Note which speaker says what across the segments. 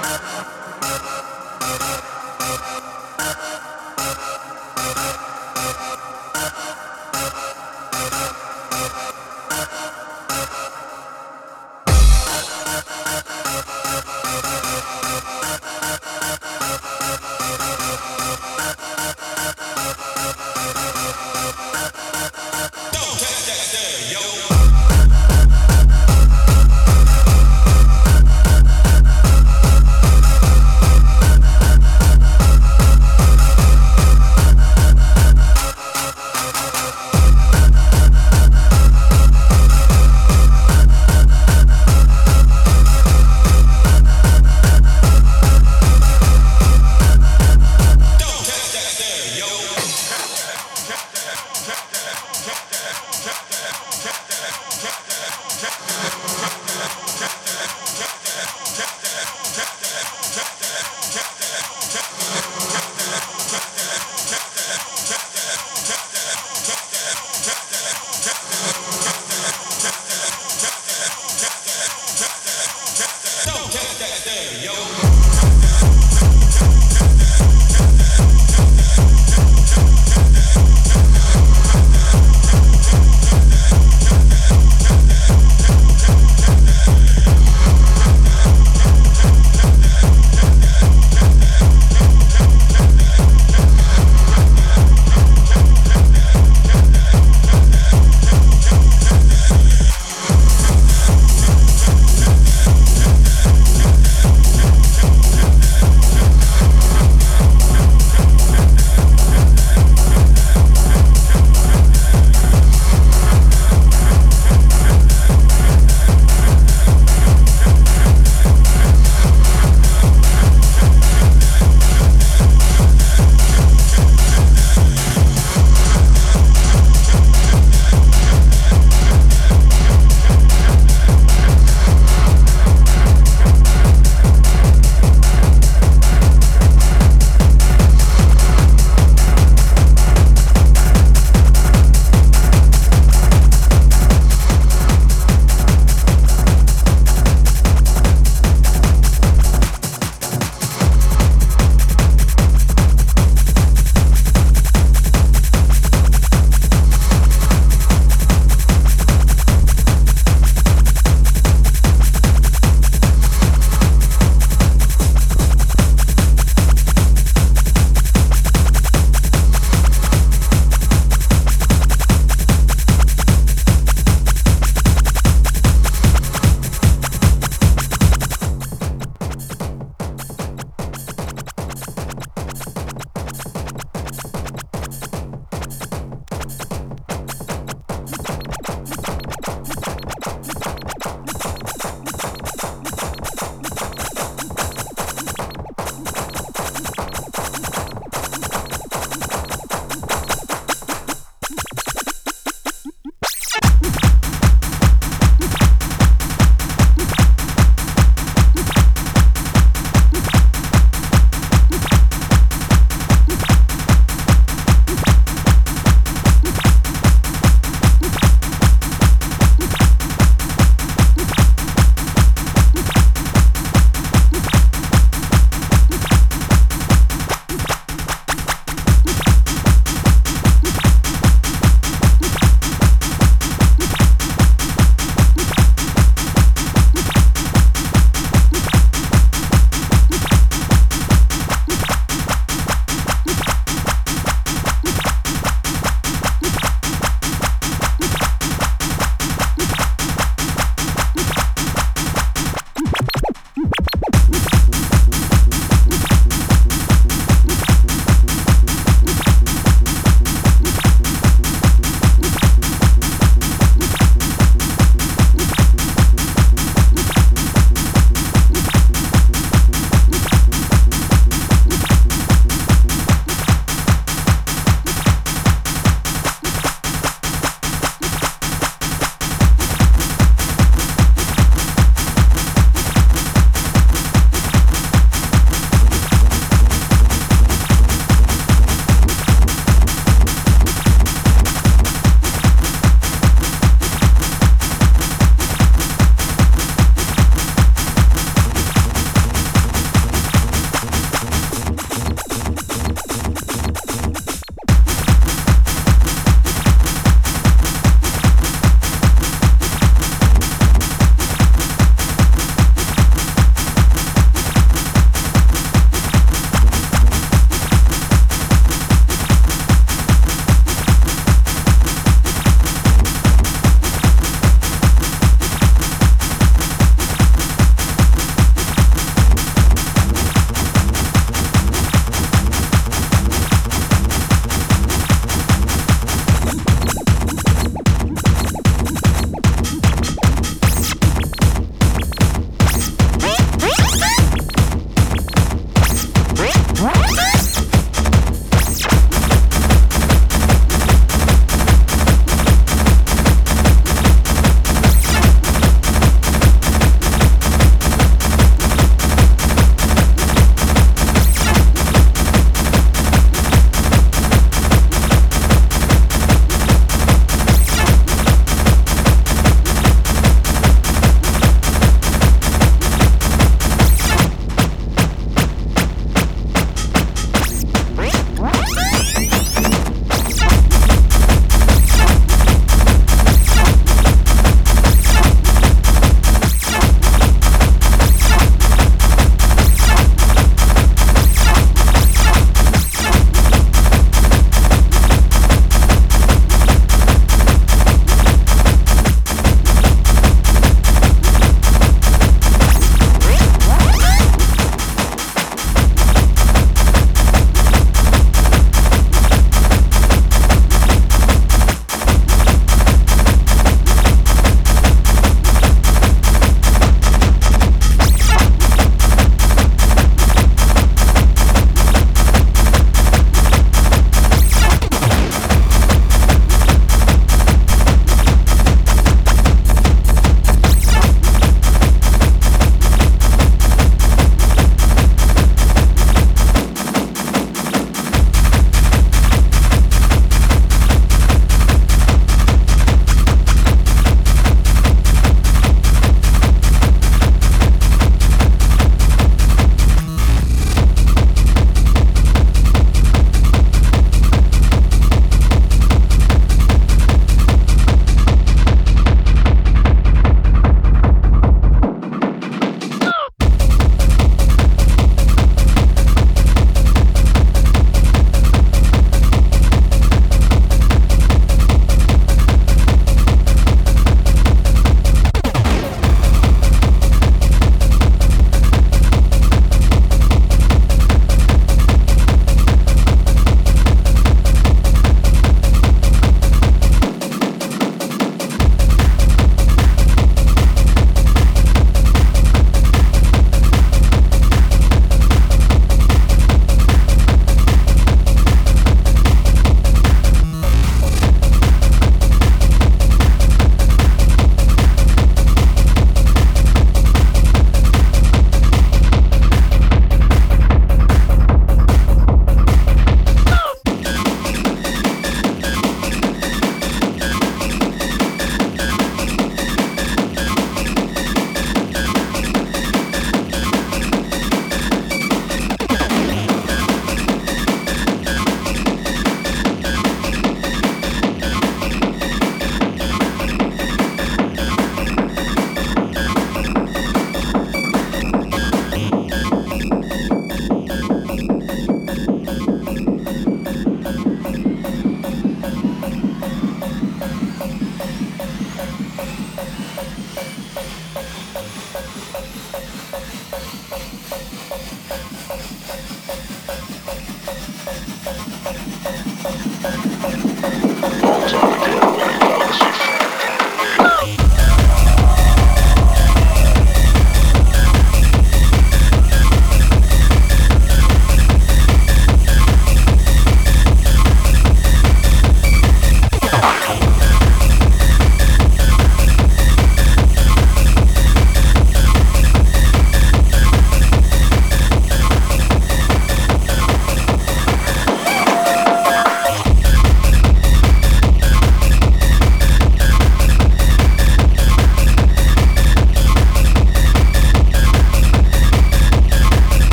Speaker 1: Uh, uh.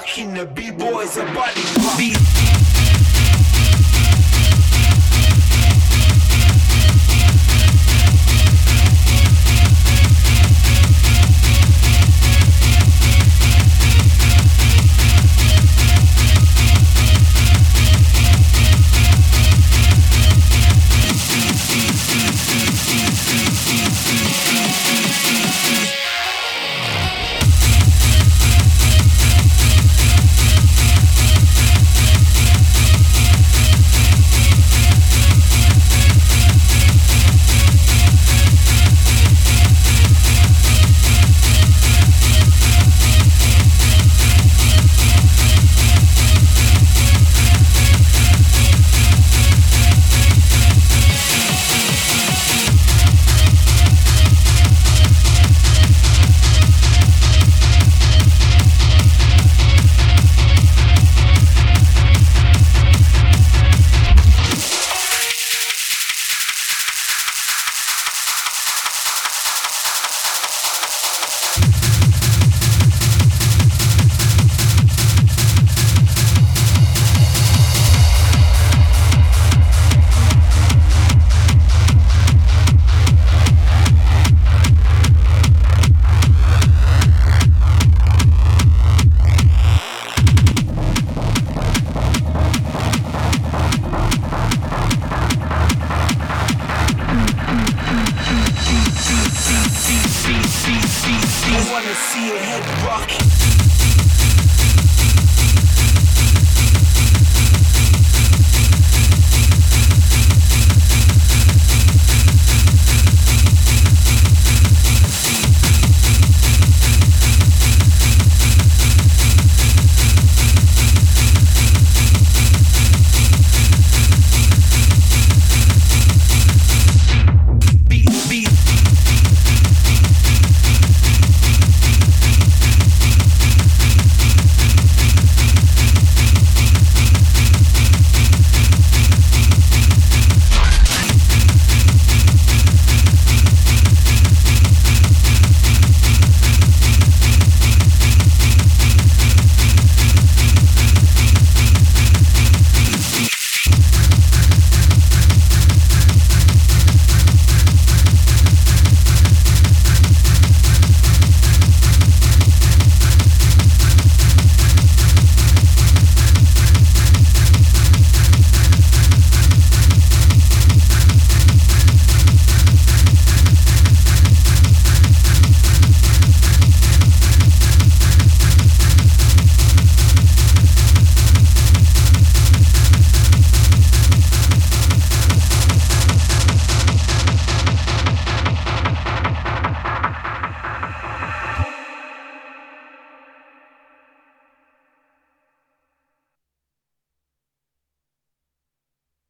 Speaker 2: Rocking the B-boys and body pop.